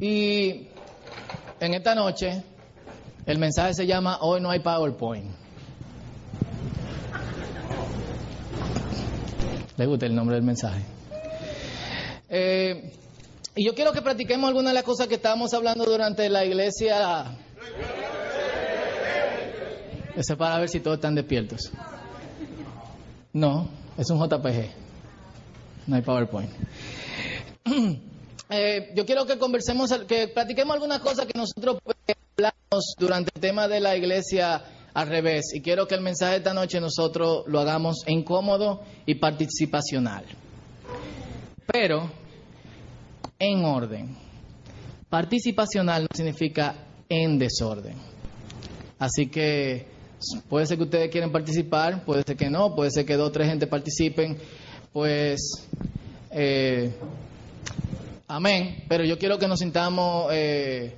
Y en esta noche el mensaje se llama Hoy no hay PowerPoint. ¿Le gusta el nombre del mensaje? Eh, y yo quiero que practiquemos algunas de las cosas que estábamos hablando durante la iglesia. Ese para ver si todos están despiertos. No, es un JPG. No hay PowerPoint. Eh, yo quiero que conversemos, que practiquemos algunas cosas que nosotros hablamos durante el tema de la iglesia al revés. Y quiero que el mensaje de esta noche nosotros lo hagamos en cómodo y participacional. Pero en orden. Participacional no significa en desorden. Así que puede ser que ustedes quieran participar, puede ser que no, puede ser que dos o tres gente participen, pues eh, amén. Pero yo quiero que nos sintamos eh,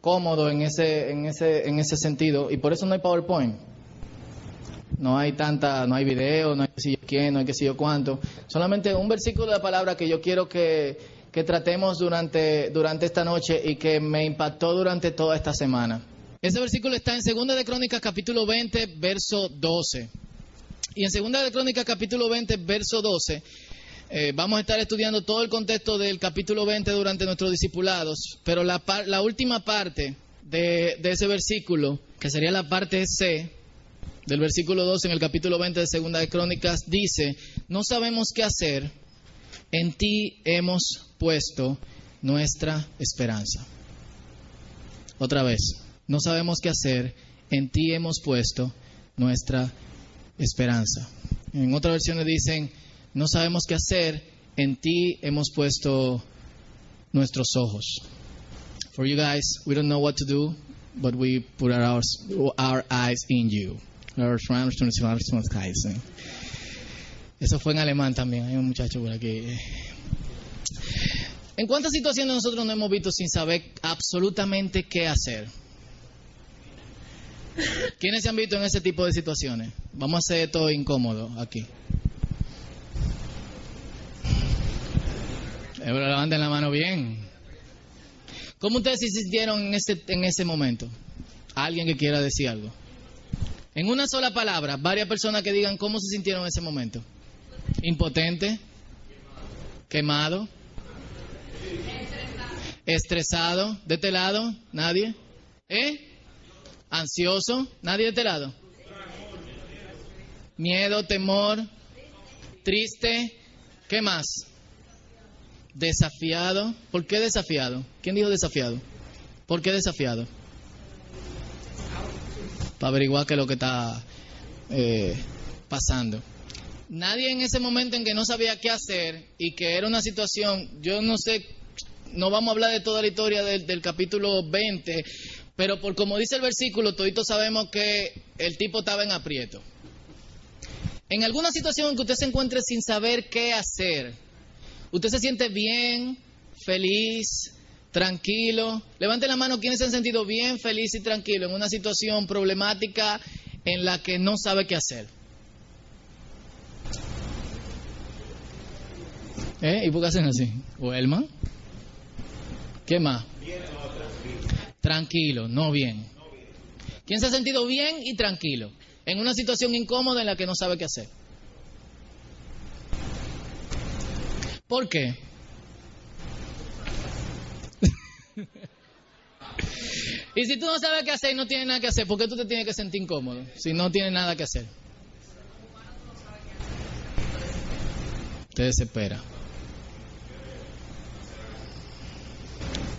cómodos en ese, en ese, en ese sentido y por eso no hay PowerPoint. No hay tanta, no hay video, no hay que si yo quién, no hay que si yo cuánto. Solamente un versículo de la palabra que yo quiero que, que tratemos durante, durante esta noche y que me impactó durante toda esta semana. Ese versículo está en 2 de Crónicas capítulo 20, verso 12. Y en 2 de Crónicas capítulo 20, verso 12, eh, vamos a estar estudiando todo el contexto del capítulo 20 durante nuestros discipulados, pero la, última parte de, ese versículo, que sería la parte C del versículo 12 en el capítulo 20 de Segunda de Crónicas, dice, no sabemos qué hacer, en ti hemos puesto nuestra esperanza. Otra vez, no sabemos qué hacer, en ti hemos puesto nuestra esperanza. En otras versiones dicen, no sabemos qué hacer, en ti hemos puesto nuestros ojos. For you guys, we don't know what to do, but we put our, our eyes in you. Eso fue en alemán también, hay un muchacho por aquí. ¿En cuántas situaciones nosotros nos hemos visto sin saber absolutamente qué hacer? ¿Quiénes se han visto en ese tipo de situaciones? Vamos a hacer todo incómodo aquí. Levanten la mano bien. ¿Cómo ustedes se sintieron en ese, en ese momento? ¿Alguien que quiera decir algo? En una sola palabra, varias personas que digan cómo se sintieron en ese momento. Impotente, quemado, estresado, de este lado, nadie, ¿eh? Ansioso, nadie de este lado. Miedo, temor, triste, ¿qué más? Desafiado. ¿Por qué desafiado? ¿Quién dijo desafiado? ¿Por qué desafiado? Para averiguar qué es lo que está eh, pasando. Nadie en ese momento en que no sabía qué hacer y que era una situación, yo no sé, no vamos a hablar de toda la historia del, del capítulo 20, pero por como dice el versículo, toditos sabemos que el tipo estaba en aprieto. En alguna situación en que usted se encuentre sin saber qué hacer, usted se siente bien, feliz, tranquilo. Levante la mano quienes se han sentido bien, feliz y tranquilo en una situación problemática en la que no sabe qué hacer. ¿Eh? ¿Y por qué hacen así? ¿O Elman? ¿Qué más? Tranquilo, no bien. ¿Quién se ha sentido bien y tranquilo? En una situación incómoda en la que no sabe qué hacer. ¿Por qué? y si tú no sabes qué hacer y no tienes nada que hacer, ¿por qué tú te tienes que sentir incómodo si no tienes nada que hacer? Te desespera.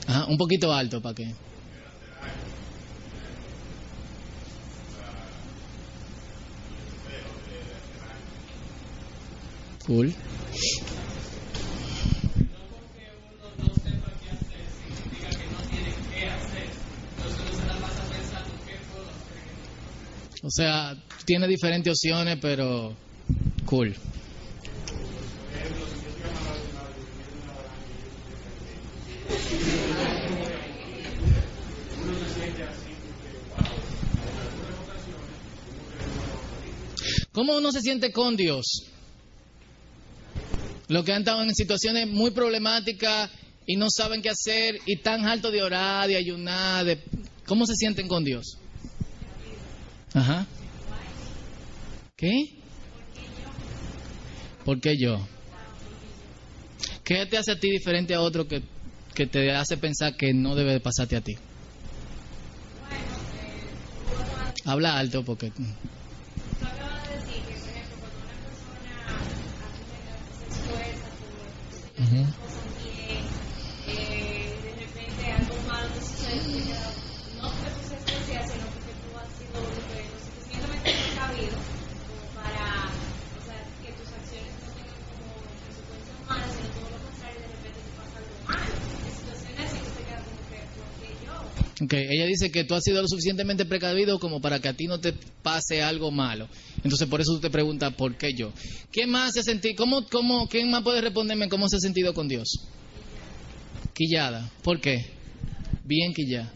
Ajá, un poquito alto para que. Cool. O sea, tiene diferentes opciones, pero cool. ¿Cómo uno se siente con Dios? Los que han estado en situaciones muy problemáticas y no saben qué hacer y tan alto de orar, de ayunar, de... ¿cómo se sienten con Dios? Ajá. ¿Qué? ¿Por qué yo? ¿Qué te hace a ti diferente a otro que, que te hace pensar que no debe de pasarte a ti? Habla alto porque... Ella dice que tú has sido lo suficientemente precavido como para que a ti no te pase algo malo. Entonces por eso tú te preguntas, ¿por qué yo? ¿Qué más se sentido? ¿Cómo, cómo, ¿Quién más puede responderme cómo se ha sentido con Dios? Quillada. ¿Por qué? Bien quillada.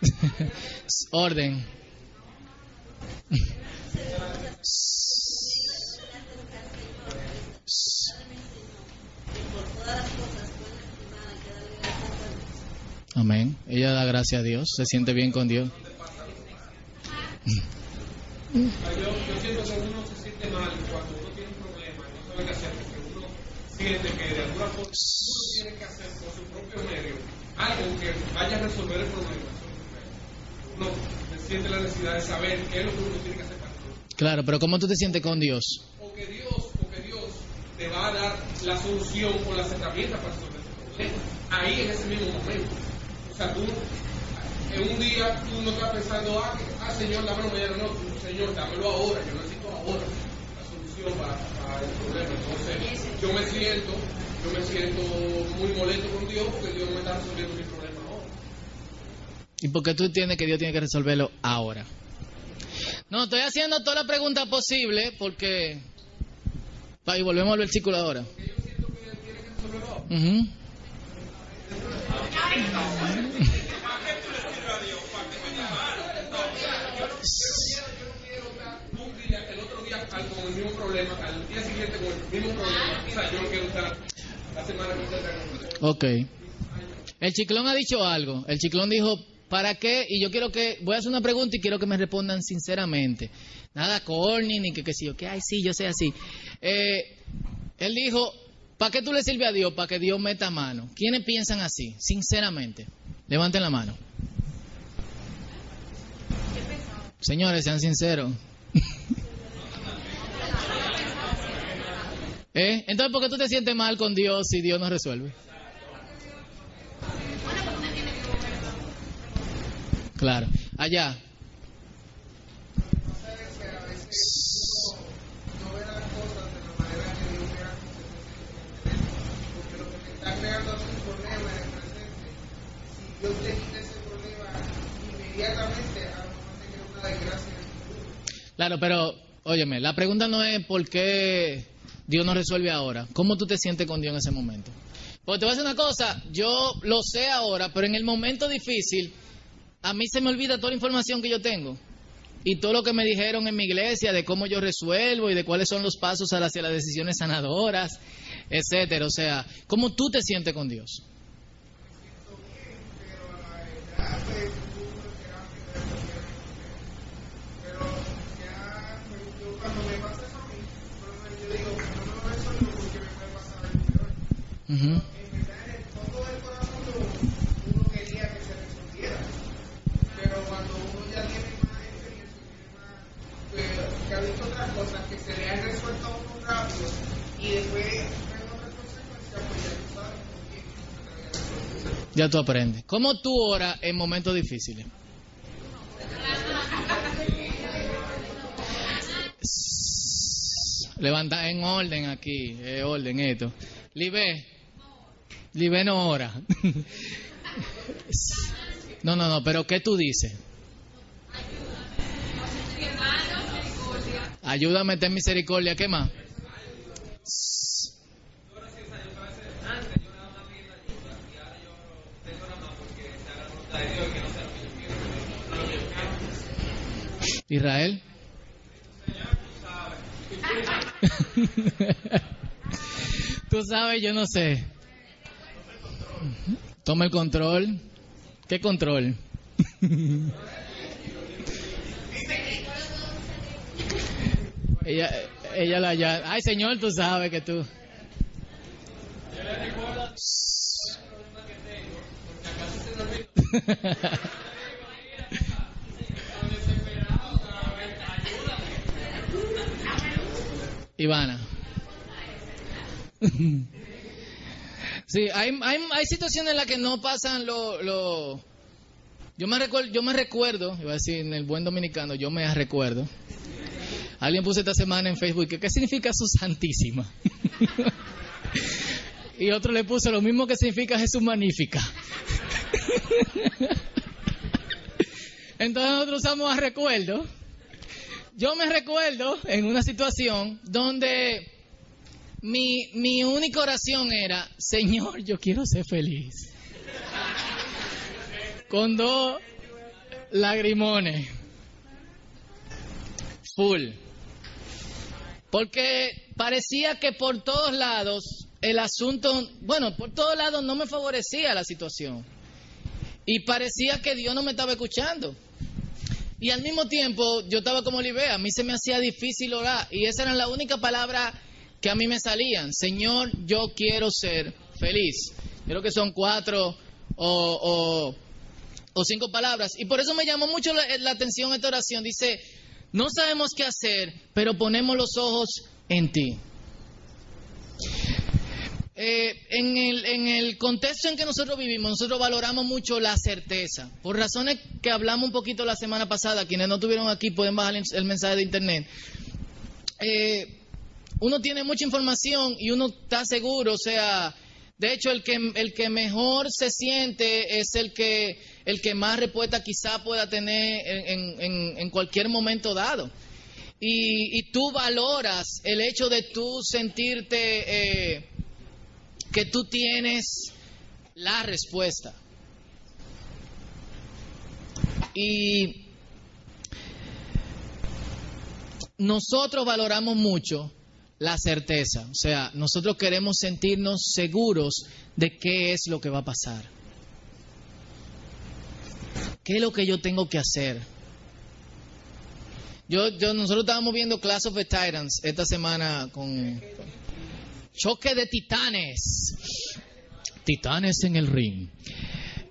Orden. Amén. Ella da gracias a Dios, se siente bien con Dios. Yo, yo siento que uno se siente mal cuando uno tiene un problema y no sabe qué hacer, porque uno siente que de alguna forma uno tiene que hacer por su propio medio algo que vaya a resolver el problema. Uno siente la necesidad de saber qué es lo que uno tiene que hacer para resolverlo. Claro, pero ¿cómo tú te sientes con Dios? O que Dios, o que Dios te va a dar la solución o las herramientas para resolver ese problema. Ahí en ese mismo momento. O sea, tú en un día tú no estás pensando, ah, que- ah Señor, dámelo mañana, no, tú, Señor, dámelo ahora, yo necesito ahora la solución para, para el problema. Entonces, yo me siento, yo me siento muy molesto con Dios porque Dios no me está resolviendo mi problema ahora. ¿Y por qué tú entiendes que Dios tiene que resolverlo ahora? No, estoy haciendo toda la pregunta posible porque... Va, Y volvemos al versículo ahora. Un día, el otro día al- con el mismo problema, Ok. El chiclón ha dicho algo. El chiclón dijo, ¿para qué? Y yo quiero que, voy a hacer una pregunta y quiero que me respondan sinceramente. Nada corny, ni que qué sé yo, que, ay, sí, yo sé así. Eh, él dijo, ¿para qué tú le sirves a Dios? Para que Dios meta mano. ¿Quiénes piensan así? Sinceramente. Levanten la mano. Señores, sean sinceros. ¿Eh? Entonces, ¿por qué tú te sientes mal con Dios si Dios no resuelve? Claro. Allá. está creando un problema en el presente, si Ese problema inmediatamente, a. Claro, pero, óyeme, la pregunta no es por qué Dios no resuelve ahora. ¿Cómo tú te sientes con Dios en ese momento? Porque te voy a decir una cosa, yo lo sé ahora, pero en el momento difícil, a mí se me olvida toda la información que yo tengo. Y todo lo que me dijeron en mi iglesia de cómo yo resuelvo y de cuáles son los pasos hacia las decisiones sanadoras, etcétera. O sea, ¿cómo tú te sientes con Dios? Ya tú aprendes. ¿Cómo tú oras en momentos difíciles? Levanta en orden aquí, es orden esto. Libe, Libe no ora. No, no, no, pero ¿qué tú dices? Ayúdame, ten misericordia, ¿qué más? Israel. Tú sabes, yo no sé. Toma el control. ¿Qué control? ella, ella la ya. Ay, señor, tú sabes que tú. Ivana. Sí, hay, hay, hay, situaciones en las que no pasan lo... lo... Yo, me recuerdo, yo me recuerdo, iba a decir en el buen dominicano, yo me recuerdo. Alguien puso esta semana en Facebook que qué significa su santísima. y otro le puso lo mismo que significa Jesús magnífica. Entonces nosotros usamos a recuerdo. Yo me recuerdo en una situación donde mi, mi única oración era, Señor, yo quiero ser feliz. Con dos lagrimones. Full. Porque parecía que por todos lados el asunto, bueno, por todos lados no me favorecía la situación. Y parecía que Dios no me estaba escuchando. Y al mismo tiempo yo estaba como Olivea, a mí se me hacía difícil orar. Y esa era la única palabra que a mí me salían. Señor, yo quiero ser feliz. Creo que son cuatro o, cinco palabras. Y por eso me llamó mucho la atención esta oración. Dice, no sabemos qué hacer, pero ponemos los ojos en ti. Eh, en, el, en el contexto en que nosotros vivimos, nosotros valoramos mucho la certeza. Por razones que hablamos un poquito la semana pasada, quienes no tuvieron aquí pueden bajar el mensaje de internet. Eh, uno tiene mucha información y uno está seguro, o sea, de hecho el que, el que mejor se siente es el que, el que más respuesta quizá pueda tener en, en, en cualquier momento dado. Y, y, tú valoras el hecho de tú sentirte... Eh, que tú tienes la respuesta. Y nosotros valoramos mucho la certeza, o sea, nosotros queremos sentirnos seguros de qué es lo que va a pasar. ¿Qué es lo que yo tengo que hacer? Yo, yo, nosotros estábamos viendo Class of the Titans esta semana con, Choque de titanes. Titanes en el ring.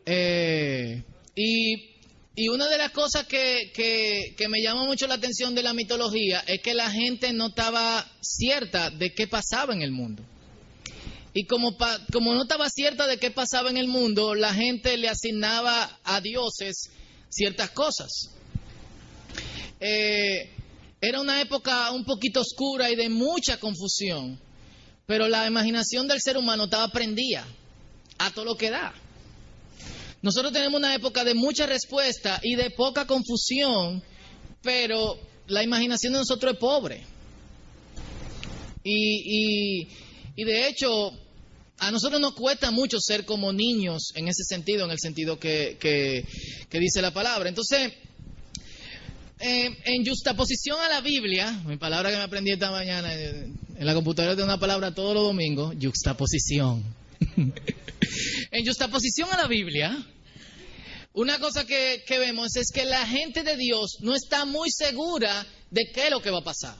Eh, y, una de las cosas que, que, me llamó mucho la atención de la mitología es que la gente no estaba cierta de qué pasaba en el mundo. Y como, como no estaba cierta de qué pasaba en el mundo, la gente le asignaba a dioses ciertas cosas. Eh, era una época un poquito oscura y de mucha confusión. Pero la imaginación del ser humano estaba prendida a todo lo que da. Nosotros tenemos una época de mucha respuesta y de poca confusión, pero la imaginación de nosotros es pobre. Y, y, de hecho, a nosotros nos cuesta mucho ser como niños en ese sentido, en el sentido que, que dice la palabra. Entonces, eh, en justaposición a la Biblia, mi palabra que me aprendí esta mañana eh, en la computadora de una palabra todos los domingos, juxtaposición. en justaposición a la Biblia, una cosa que, que vemos es que la gente de Dios no está muy segura de qué es lo que va a pasar.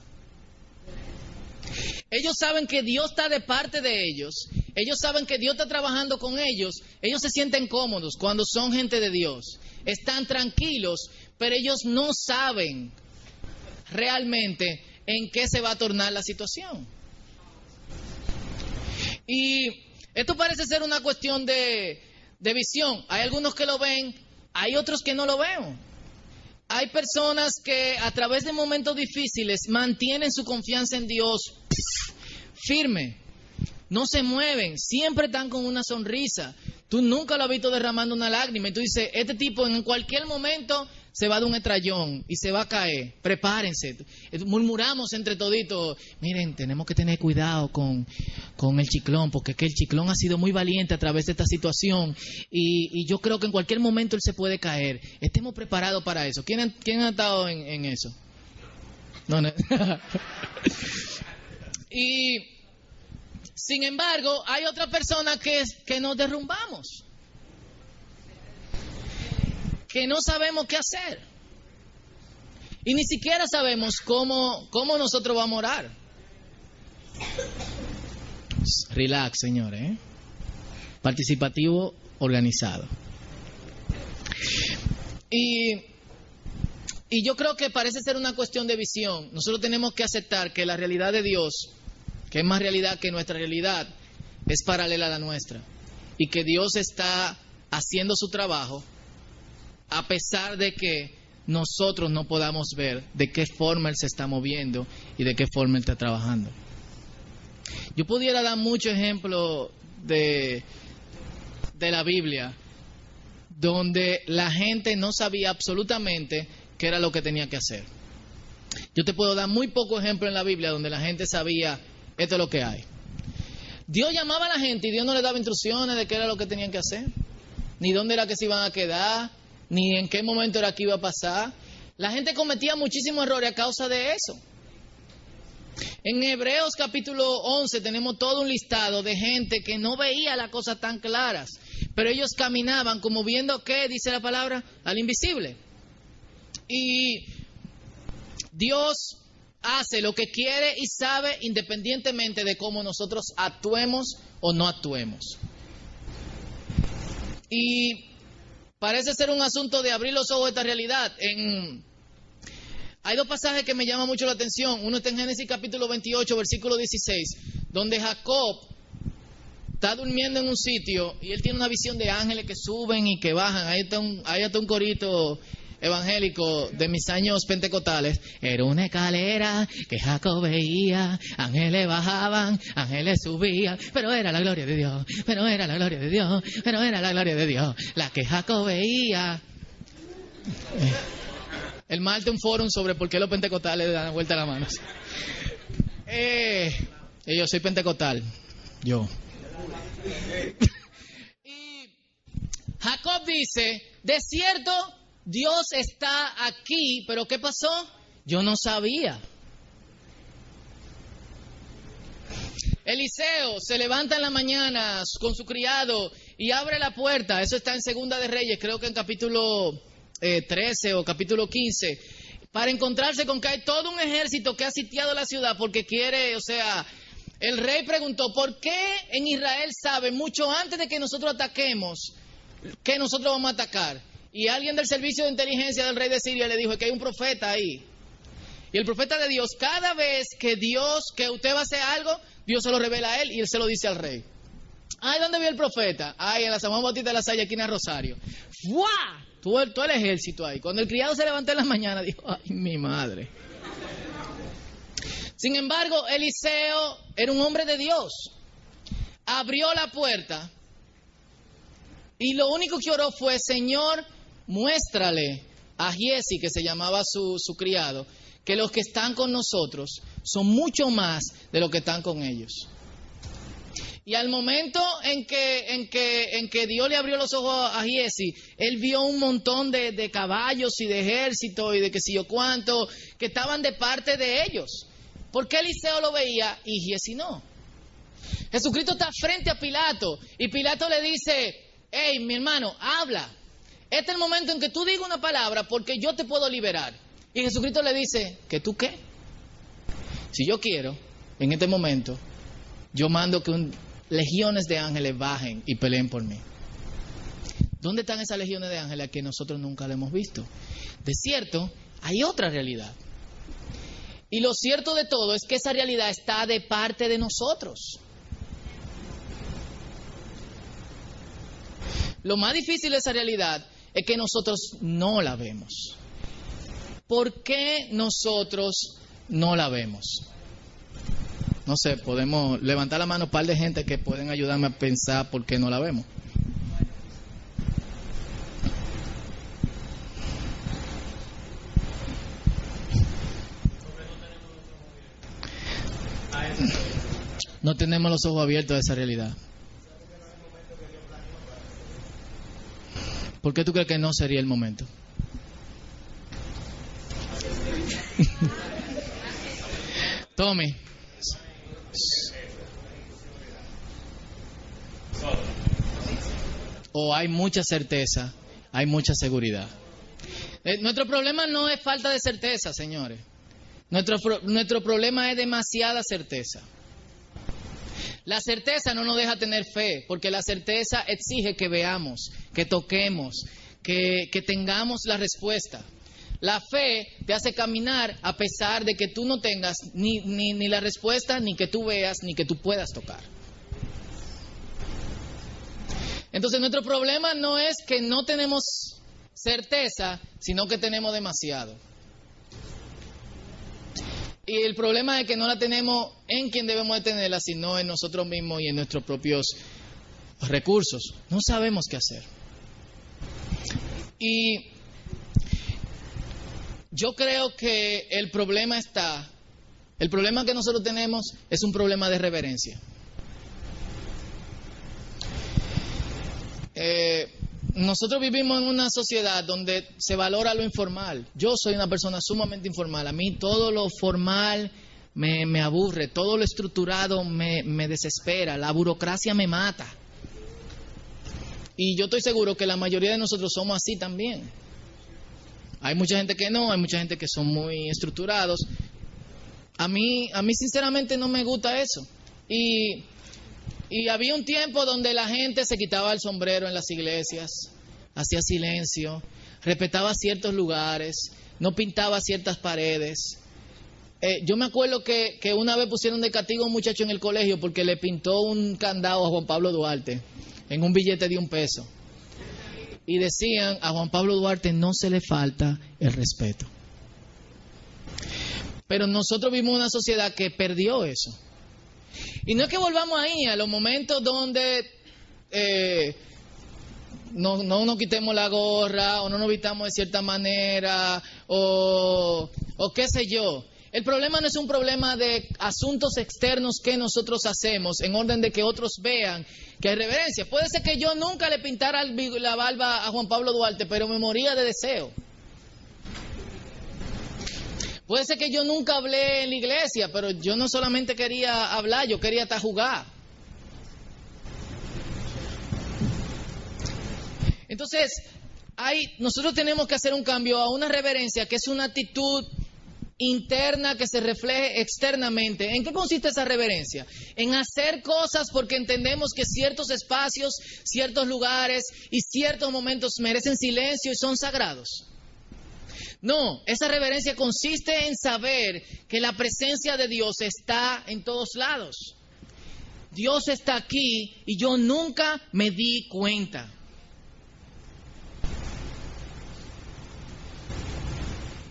Ellos saben que Dios está de parte de ellos. Ellos saben que Dios está trabajando con ellos. Ellos se sienten cómodos cuando son gente de Dios. Están tranquilos pero ellos no saben realmente en qué se va a tornar la situación. Y esto parece ser una cuestión de, visión. Hay algunos que lo ven, hay otros que no lo ven. Hay personas que a través de momentos difíciles mantienen su confianza en Dios firme, no se mueven, siempre están con una sonrisa. Tú nunca lo has visto derramando una lágrima y tú dices, este tipo en cualquier momento se va de un estrellón y se va a caer. Prepárense. Murmuramos entre toditos, miren, tenemos que tener cuidado con, el ciclón, porque que el ciclón ha sido muy valiente a través de esta situación y, yo creo que en cualquier momento él se puede caer. Estemos preparados para eso. ¿Quién, quién ha estado en, eso? No, no. y sin embargo, hay otra persona que, que nos derrumbamos. Que no sabemos qué hacer. Y ni siquiera sabemos cómo, cómo nosotros vamos a orar. Relax, señores. ¿eh? Participativo organizado. Y, y yo creo que parece ser una cuestión de visión. Nosotros tenemos que aceptar que la realidad de Dios, que es más realidad que nuestra realidad, es paralela a la nuestra. Y que Dios está haciendo su trabajo a pesar de que nosotros no podamos ver de qué forma Él se está moviendo y de qué forma Él está trabajando. Yo pudiera dar muchos ejemplos de, de la Biblia donde la gente no sabía absolutamente qué era lo que tenía que hacer. Yo te puedo dar muy pocos ejemplos en la Biblia donde la gente sabía esto es lo que hay. Dios llamaba a la gente y Dios no le daba instrucciones de qué era lo que tenían que hacer, ni dónde era que se iban a quedar, ni en qué momento era que iba a pasar. La gente cometía muchísimos errores a causa de eso. En Hebreos capítulo 11 tenemos todo un listado de gente que no veía las cosas tan claras, pero ellos caminaban como viendo qué, dice la palabra, al invisible. Y Dios hace lo que quiere y sabe independientemente de cómo nosotros actuemos o no actuemos. Y parece ser un asunto de abrir los ojos a esta realidad. Hay dos pasajes que me llaman mucho la atención. Uno está en Génesis capítulo 28, versículo 16, donde Jacob está durmiendo en un sitio y él tiene una visión de ángeles que suben y que bajan. Ahí está un, ahí está un corito evangélico de mis años pentecostales. Era una escalera que Jacob veía, ángeles bajaban, ángeles subían, pero era la gloria de Dios, pero era la gloria de Dios, pero era la gloria de Dios, la que Jacob veía. El Malte un forum sobre por qué los pentecostales dan vuelta a la mano. Eh, yo soy pentecostal, yo. y Jacob dice, de cierto, Dios está aquí, pero ¿qué pasó? Yo no sabía. Eliseo se levanta en la mañana con su criado y abre la puerta. Eso está en Segunda de Reyes, creo que en capítulo eh, 13 o capítulo 15, para encontrarse con que hay todo un ejército que ha sitiado la ciudad porque quiere, o sea, el rey preguntó, ¿por qué en Israel sabe mucho antes de que nosotros ataquemos que nosotros vamos a atacar? Y alguien del servicio de inteligencia del rey de Siria le dijo que hay un profeta ahí. Y el profeta de Dios, cada vez que Dios, que usted va a hacer algo, Dios se lo revela a él y él se lo dice al rey. Ay, ¿dónde vio el profeta? Ay, en la San Juan Bautista de la Salle, aquí en Rosario. ¡Fua! Todo el, todo el ejército ahí. Cuando el criado se levantó en la mañana, dijo, ay, mi madre. Sin embargo, Eliseo era un hombre de Dios. Abrió la puerta y lo único que oró fue, Señor, muéstrale a Giesi, que se llamaba su, criado, que los que están con nosotros son mucho más de los que están con ellos. Y al momento en que, Dios le abrió los ojos a Giesi, él vio un montón de, caballos y de ejército y de que sé yo cuánto, que estaban de parte de ellos. ¿Por qué Eliseo lo veía y Giesi no? Jesucristo está frente a Pilato y Pilato le dice, hey, mi hermano, habla. Este es el momento en que tú digas una palabra porque yo te puedo liberar. Y Jesucristo le dice, ¿que tú qué? Si yo quiero, en este momento, yo mando que legiones de ángeles bajen y peleen por mí. ¿Dónde están esas legiones de ángeles que nosotros nunca le hemos visto? De cierto, hay otra realidad. Y lo cierto de todo es que esa realidad está de parte de nosotros. Lo más difícil de esa realidad es que nosotros no la vemos. ¿Por qué nosotros no la vemos? No sé, podemos levantar la mano un par de gente que pueden ayudarme a pensar por qué no la vemos. No tenemos los ojos abiertos a esa realidad. ¿Por qué tú crees que no sería el momento? Tommy. O hay mucha certeza, hay mucha seguridad. Eh, nuestro problema no es falta de certeza, señores. Nuestro, nuestro problema es demasiada certeza. La certeza no nos deja tener fe, porque la certeza exige que veamos, que toquemos, que, tengamos la respuesta. La fe te hace caminar a pesar de que tú no tengas ni, ni, la respuesta, ni que tú veas, ni que tú puedas tocar. Entonces nuestro problema no es que no tenemos certeza, sino que tenemos demasiado. Y el problema es que no la tenemos en quien debemos de tenerla, sino en nosotros mismos y en nuestros propios recursos. No sabemos qué hacer. Y yo creo que el problema está, el problema que nosotros tenemos es un problema de reverencia. Eh, nosotros vivimos en una sociedad donde se valora lo informal. Yo soy una persona sumamente informal. A mí todo lo formal me, aburre, todo lo estructurado me, me desespera, la burocracia me mata. Y yo estoy seguro que la mayoría de nosotros somos así también. Hay mucha gente que no, hay mucha gente que son muy estructurados. A mí, a mí sinceramente no me gusta eso. Y, y había un tiempo donde la gente se quitaba el sombrero en las iglesias, hacía silencio, respetaba ciertos lugares, no pintaba ciertas paredes. Eh, yo me acuerdo que, una vez pusieron de castigo a un muchacho en el colegio porque le pintó un candado a Juan Pablo Duarte en un billete de un peso y decían a Juan Pablo Duarte no se le falta el respeto. Pero nosotros vimos una sociedad que perdió eso. Y no es que volvamos ahí, a los momentos donde eh, no, no, nos quitemos la gorra o no nos vistamos de cierta manera o, o qué sé yo. El problema no es un problema de asuntos externos que nosotros hacemos en orden de que otros vean que hay reverencia. Puede ser que yo nunca le pintara la barba a Juan Pablo Duarte, pero me moría de deseo. Puede ser que yo nunca hablé en la iglesia, pero yo no solamente quería hablar, yo quería hasta jugar. Entonces, hay, nosotros tenemos que hacer un cambio a una reverencia que es una actitud interna que se refleje externamente. ¿En qué consiste esa reverencia? En hacer cosas porque entendemos que ciertos espacios, ciertos lugares y ciertos momentos merecen silencio y son sagrados. No, esa reverencia consiste en saber que la presencia de Dios está en todos lados. Dios está aquí y yo nunca me di cuenta.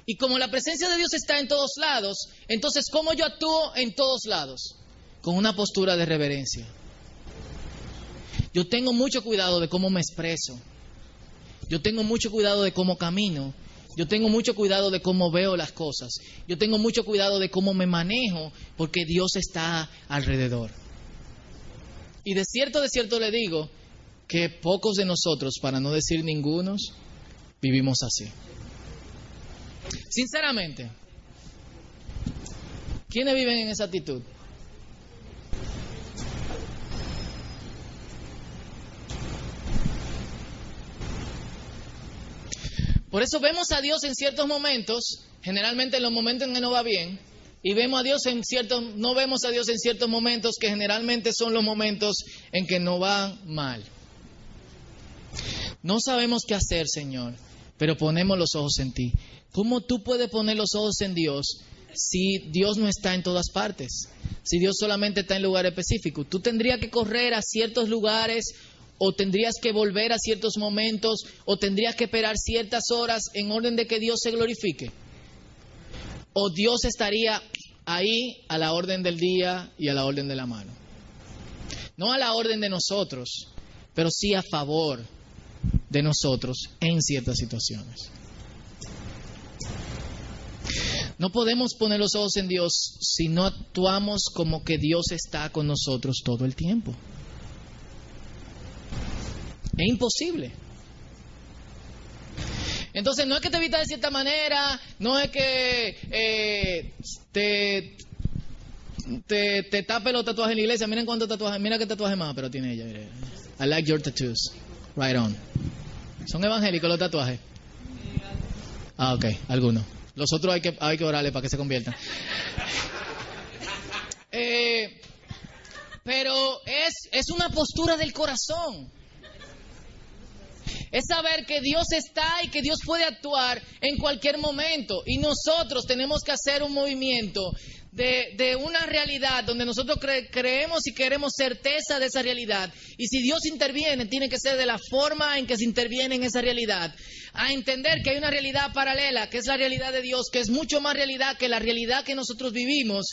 Y como la presencia de Dios está en todos lados, entonces ¿cómo yo actúo en todos lados? Con una postura de reverencia. Yo tengo mucho cuidado de cómo me expreso. Yo tengo mucho cuidado de cómo camino. Yo tengo mucho cuidado de cómo veo las cosas. Yo tengo mucho cuidado de cómo me manejo porque Dios está alrededor. Y de cierto, de cierto le digo que pocos de nosotros, para no decir ningunos, vivimos así. Sinceramente, ¿quiénes viven en esa actitud? Por eso vemos a Dios en ciertos momentos, generalmente en los momentos en que no va bien, y vemos a Dios en ciertos, no vemos a Dios en ciertos momentos que generalmente son los momentos en que no van mal. No sabemos qué hacer, Señor, pero ponemos los ojos en ti. ¿Cómo tú puedes poner los ojos en Dios si Dios no está en todas partes? Si Dios solamente está en lugares específicos. Tú tendrías que correr a ciertos lugares o tendrías que volver a ciertos momentos o tendrías que esperar ciertas horas en orden de que Dios se glorifique. O Dios estaría ahí a la orden del día y a la orden de la mano. No a la orden de nosotros, pero sí a favor de nosotros en ciertas situaciones. No podemos poner los ojos en Dios si no actuamos como que Dios está con nosotros todo el tiempo. Es imposible. Entonces no es que te evitas de cierta manera, no es que eh, te, te, te tape los tatuajes en la iglesia. Miren cuántos tatuajes, mira qué tatuajes más, pero tiene ella. I like your tattoos. Right on. ¿Son evangélicos los tatuajes? Ah, ok, algunos. Los otros hay que, hay que orarle para que se conviertan. Eh, pero es, es una postura del corazón. Es saber que Dios está y que Dios puede actuar en cualquier momento. Y nosotros tenemos que hacer un movimiento de, una realidad donde nosotros cre- creemos y queremos certeza de esa realidad. Y si Dios interviene, tiene que ser de la forma en que se interviene en esa realidad. A entender que hay una realidad paralela, que es la realidad de Dios, que es mucho más realidad que la realidad que nosotros vivimos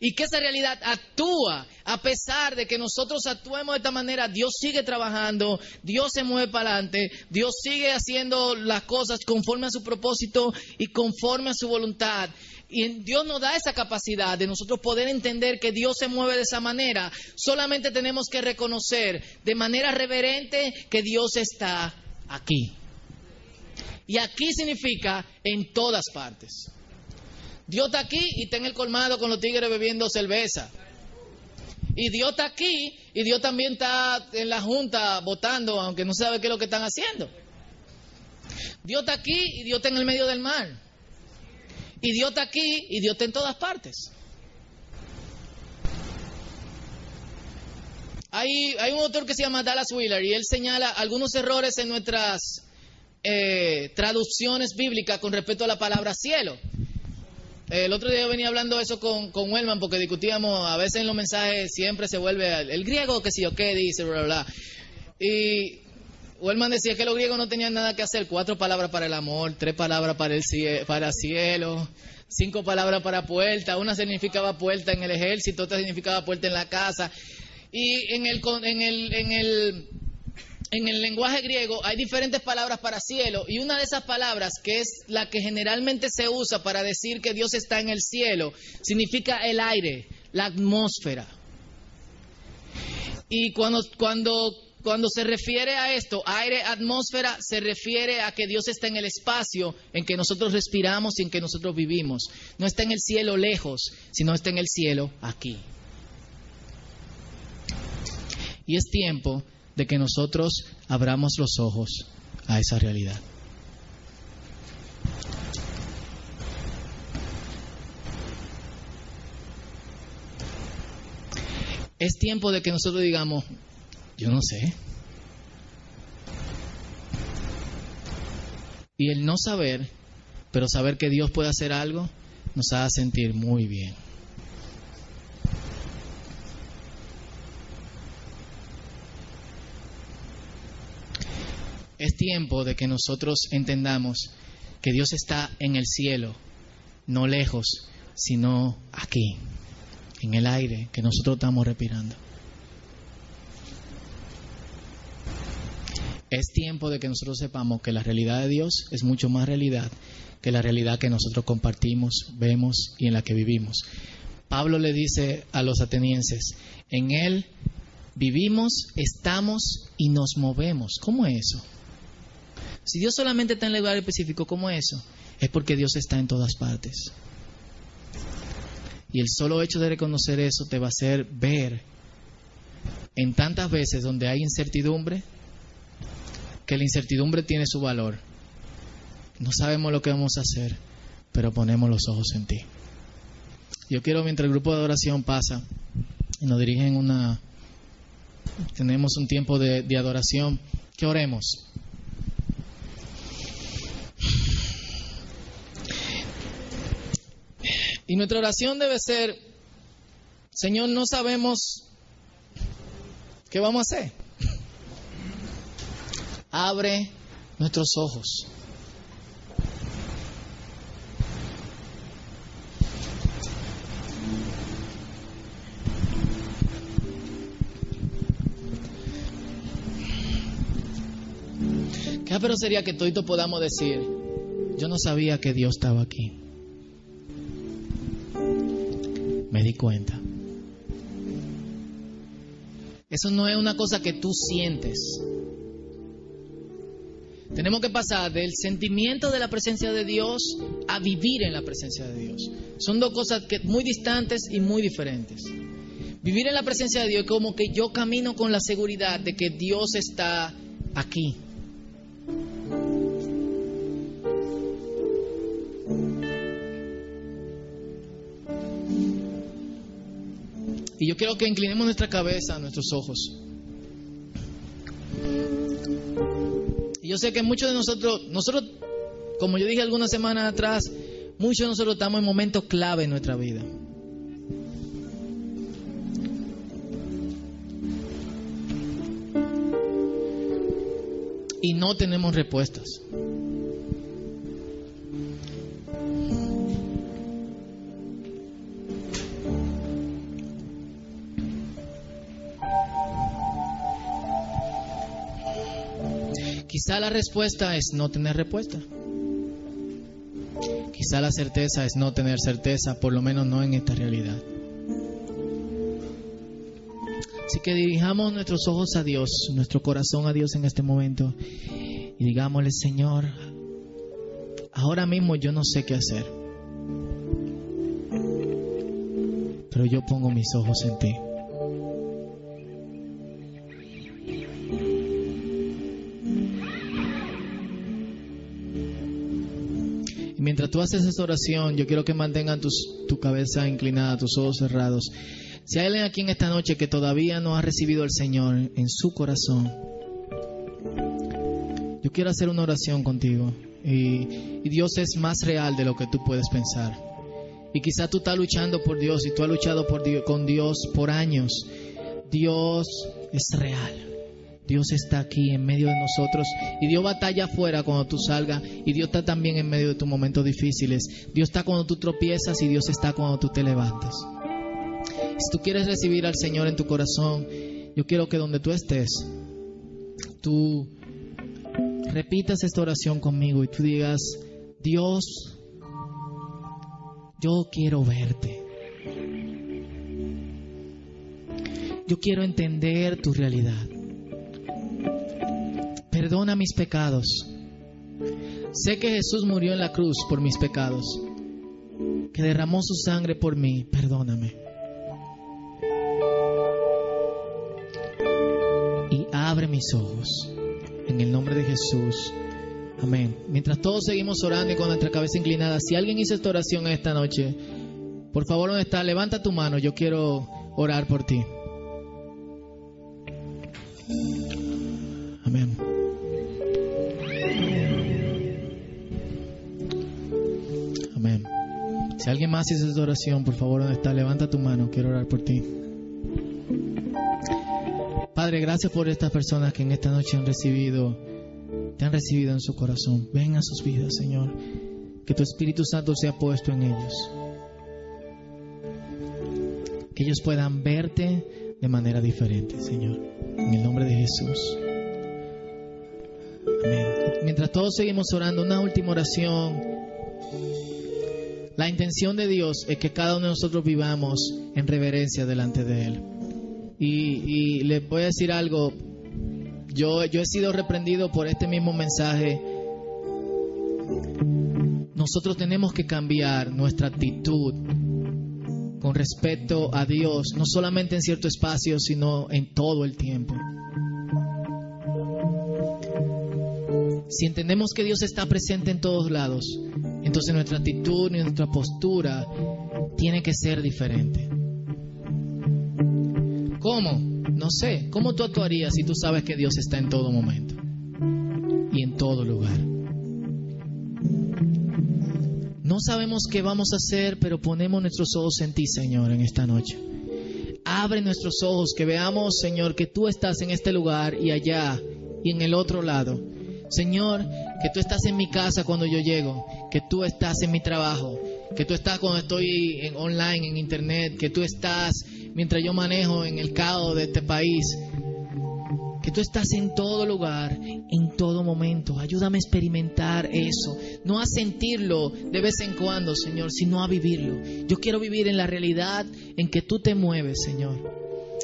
y que esa realidad actúa a pesar de que nosotros actuemos de esta manera, Dios sigue trabajando, Dios se mueve para adelante, Dios sigue haciendo las cosas conforme a su propósito y conforme a su voluntad. Y Dios nos da esa capacidad de nosotros poder entender que Dios se mueve de esa manera. Solamente tenemos que reconocer de manera reverente que Dios está aquí. Y aquí significa en todas partes. Dios está aquí y está en el colmado con los tigres bebiendo cerveza. Y Dios está aquí y Dios también está en la junta votando, aunque no sabe qué es lo que están haciendo. Dios está aquí y Dios está en el medio del mar. Está aquí está en todas partes. Hay, un autor que se llama Dallas Wheeler y él señala algunos errores en nuestras eh, traducciones bíblicas con respecto a la palabra cielo. El otro día yo venía hablando eso con, con Wellman porque discutíamos, a veces en los mensajes siempre se vuelve el griego, que si yo qué dice, bla, bla, bla. Y Wellman decía que los griegos no tenían nada que hacer, cuatro palabras para el amor, tres palabras para el cie- para cielo, cinco palabras para puerta, una significaba puerta en el ejército, otra significaba puerta en la casa. Y en el, en el, en el en el lenguaje griego hay diferentes palabras para cielo y una de esas palabras, que es la que generalmente se usa para decir que Dios está en el cielo, significa el aire, la atmósfera. Y cuando, cuando, cuando se refiere a esto, aire, atmósfera, se refiere a que Dios está en el espacio en que nosotros respiramos y en que nosotros vivimos. No está en el cielo lejos, sino está en el cielo aquí. Y es tiempo de que nosotros abramos los ojos a esa realidad. Es tiempo de que nosotros digamos, yo no sé. Y el no saber, pero saber que Dios puede hacer algo, nos hace sentir muy bien. Es tiempo de que nosotros entendamos que Dios está en el cielo, no lejos, sino aquí, en el aire que nosotros estamos respirando. Es tiempo de que nosotros sepamos que la realidad de Dios es mucho más realidad que la realidad que nosotros compartimos, vemos y en la que vivimos. Pablo le dice a los atenienses, en Él vivimos, estamos y nos movemos. ¿Cómo es eso? Si Dios solamente está en el lugar específico, ¿cómo es eso? Es porque Dios está en todas partes. Y el solo hecho de reconocer eso te va a hacer ver en tantas veces donde hay incertidumbre, que la incertidumbre tiene su valor. No sabemos lo que vamos a hacer, pero ponemos los ojos en ti. Yo quiero, mientras el grupo de adoración pasa, y nos dirigen una... Tenemos un tiempo de, de adoración, que oremos. Y nuestra oración debe ser, Señor, no sabemos qué vamos a hacer. Abre nuestros ojos. Qué pero sería que todito podamos decir, yo no sabía que Dios estaba aquí. Me di cuenta. Eso no es una cosa que tú sientes, Tenemos que pasar del sentimiento de la presencia de Dios a vivir en la presencia de Dios. Son dos cosas que, muy distantes y muy diferentes. Vivir en la presencia de Dios es como que yo camino con la seguridad de que Dios está aquí. Y yo quiero que inclinemos nuestra cabeza, nuestros ojos. Yo sé que muchos de nosotros, nosotros, como yo dije algunas semanas atrás, muchos de nosotros estamos en momentos clave en nuestra vida. Y no tenemos respuestas. Quizá la respuesta es no tener respuesta. Quizá la certeza es no tener certeza, por lo menos no en esta realidad. Así que dirijamos nuestros ojos a Dios, nuestro corazón a Dios en este momento y digámosle, Señor, ahora mismo yo no sé qué hacer, pero yo pongo mis ojos en ti. Tú haces esa oración, yo quiero que mantengan tus, tu cabeza inclinada, tus ojos cerrados. Si hay alguien aquí en esta noche que todavía no ha recibido al Señor en su corazón, yo quiero hacer una oración contigo. Y, Dios es más real de lo que tú puedes pensar. Y quizá tú estás luchando por Dios y tú has luchado por con Dios por años. Dios es real. Dios está aquí en medio de nosotros y Dios batalla afuera cuando tú salgas y Dios está también en medio de tus momentos difíciles. Dios está cuando tú tropiezas y Dios está cuando tú te levantas. Si tú quieres recibir al Señor en tu corazón, yo quiero que donde tú estés, tú repitas esta oración conmigo y tú digas, Dios, yo quiero verte. Yo quiero entender tu realidad. Perdona mis pecados. Sé que Jesús murió en la cruz por mis pecados, que derramó su sangre por mí. Perdóname. Y abre mis ojos. En el nombre de Jesús. Amén. Mientras todos seguimos orando y con nuestra cabeza inclinada, si alguien hizo esta oración esta noche, por favor, ¿dónde está? Levanta tu mano. Yo quiero orar por ti. Más hizo esta oración, por favor, ¿dónde está? Levanta tu mano. Quiero orar por ti. Padre, gracias por estas personas que en esta noche han recibido, te han recibido en su corazón. Ven a sus vidas, Señor. Que tu Espíritu Santo sea puesto en ellos. Que ellos puedan verte de manera diferente, Señor. En el nombre de Jesús. Amén. Mientras todos seguimos orando, una última oración. La intención de Dios es que cada uno de nosotros vivamos en reverencia delante de Él. Y, y les voy a decir algo. Yo, yo he sido reprendido por este mismo mensaje. Nosotros tenemos que cambiar nuestra actitud con respecto a Dios, no solamente en cierto espacio, sino en todo el tiempo. Si entendemos que Dios está presente en todos lados, entonces nuestra actitud nuestra postura tiene que ser diferente. ¿Cómo? No sé. ¿Cómo tú actuarías si tú sabes que Dios está en todo momento y en todo lugar? No sabemos qué vamos a hacer, pero ponemos nuestros ojos en ti, Señor, en esta noche. Abre nuestros ojos, que veamos, Señor, que tú estás en este lugar y allá y en el otro lado. Señor, que tú estás en mi casa cuando yo llego, que tú estás en mi trabajo, que tú estás cuando estoy en online, en internet, que tú estás mientras yo manejo en el caos de este país, que tú estás en todo lugar, en todo momento. Ayúdame a experimentar eso, no a sentirlo de vez en cuando, Señor, sino a vivirlo. Yo quiero vivir en la realidad en que tú te mueves, Señor.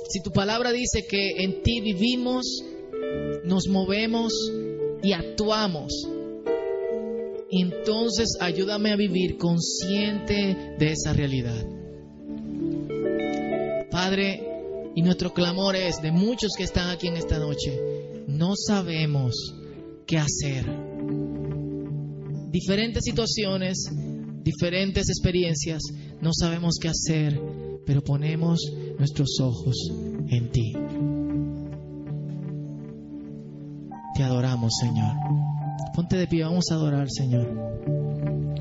Si tu palabra dice que en ti vivimos, nos movemos y actuamos, entonces ayúdame a vivir consciente de esa realidad. Padre, y nuestro clamor es de muchos que están aquí en esta noche, no sabemos qué hacer. Diferentes situaciones, diferentes experiencias, no sabemos qué hacer, pero ponemos nuestros ojos en ti. Te adoramos, Señor. Ponte de pie, vamos a adorar, Señor.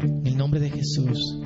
En el nombre de Jesús.